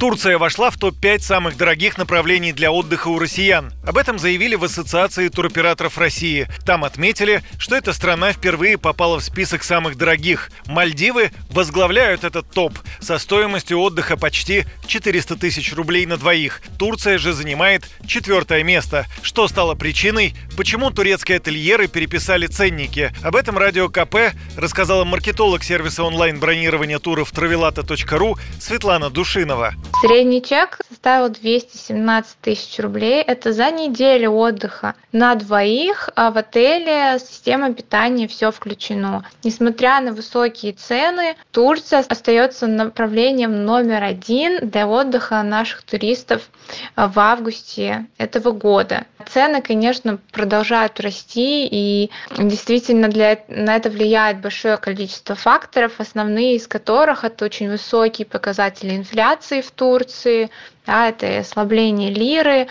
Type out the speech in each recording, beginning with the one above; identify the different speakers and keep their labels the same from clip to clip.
Speaker 1: Турция вошла в топ-5 самых дорогих направлений для отдыха у россиян. Об этом заявили в Ассоциации туроператоров России. Там отметили, что эта страна впервые попала в список самых дорогих. Мальдивы возглавляют этот топ со стоимостью отдыха почти 400 тысяч рублей на двоих. Турция же занимает четвертое место. Что стало причиной? Почему турецкие ательеры переписали ценники? Об этом радио КП рассказала маркетолог сервиса онлайн-бронирования туров travelata.ru Светлана Душинова.
Speaker 2: Средний чек составил 217 тысяч рублей. Это за неделю отдыха на двоих, а в отеле система питания все включено. Несмотря на высокие цены, Турция остается направлением номер один для отдыха наших туристов в августе этого года. Цены, конечно, продолжают расти, и действительно для, на это влияет большое количество факторов, основные из которых это очень высокие показатели инфляции в Турции, да, это ослабление лиры,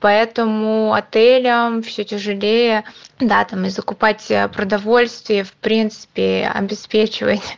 Speaker 2: поэтому отелям все тяжелее, да, там и закупать продовольствие, в принципе, обеспечивать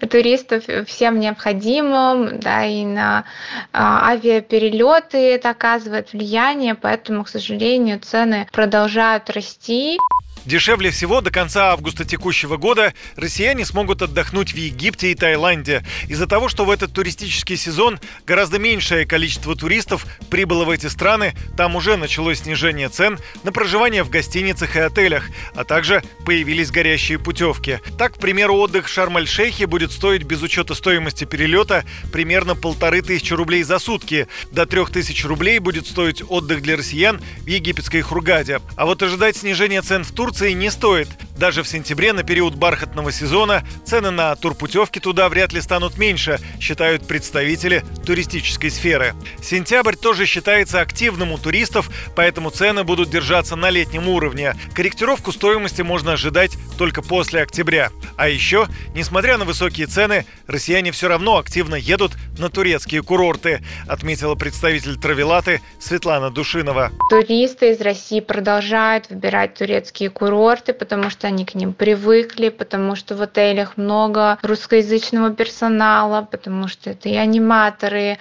Speaker 2: туристов всем необходимым, да, и на а, авиаперелеты это оказывает влияние, поэтому, к сожалению, цены продолжают расти.
Speaker 1: Дешевле всего до конца августа текущего года россияне смогут отдохнуть в Египте и Таиланде из-за того, что в этот туристический сезон гораздо меньшее количество туристов прибыло в эти страны, там уже началось снижение цен на проживание в гостиницах и отелях, а также появились горящие путевки. Так, к примеру, отдых в Шарм-эль-Шейхе будет стоить без учета стоимости перелета примерно полторы тысячи рублей за сутки. До трех тысяч рублей будет стоить отдых для россиян в египетской Хургаде. А вот ожидать снижения цен в Турции Турции не стоит. Даже в сентябре на период бархатного сезона цены на турпутевки туда вряд ли станут меньше, считают представители туристической сферы. Сентябрь тоже считается активным у туристов, поэтому цены будут держаться на летнем уровне. Корректировку стоимости можно ожидать только после октября. А еще, несмотря на высокие цены, россияне все равно активно едут на турецкие курорты, отметила представитель Травелаты Светлана Душинова.
Speaker 2: Туристы из России продолжают выбирать турецкие курорты, потому что они к ним привыкли, потому что в отелях много русскоязычного персонала, потому что это и аниматоры,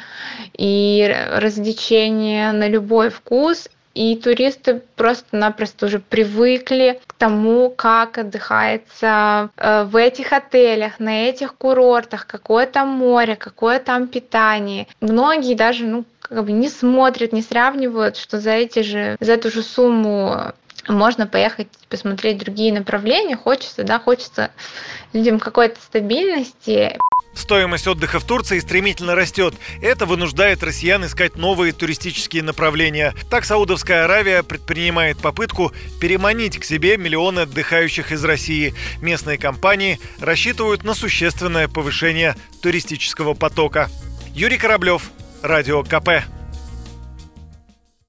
Speaker 2: и развлечения на любой вкус. И туристы просто-напросто уже привыкли к тому, как отдыхается э, в этих отелях, на этих курортах, какое там море, какое там питание. Многие даже ну, как бы не смотрят, не сравнивают, что за эти же, за эту же сумму можно поехать посмотреть другие направления. Хочется, да, хочется людям какой-то стабильности.
Speaker 1: Стоимость отдыха в Турции стремительно растет. Это вынуждает россиян искать новые туристические направления. Так Саудовская Аравия предпринимает попытку переманить к себе миллионы отдыхающих из России. Местные компании рассчитывают на существенное повышение туристического потока. Юрий Кораблев, Радио КП.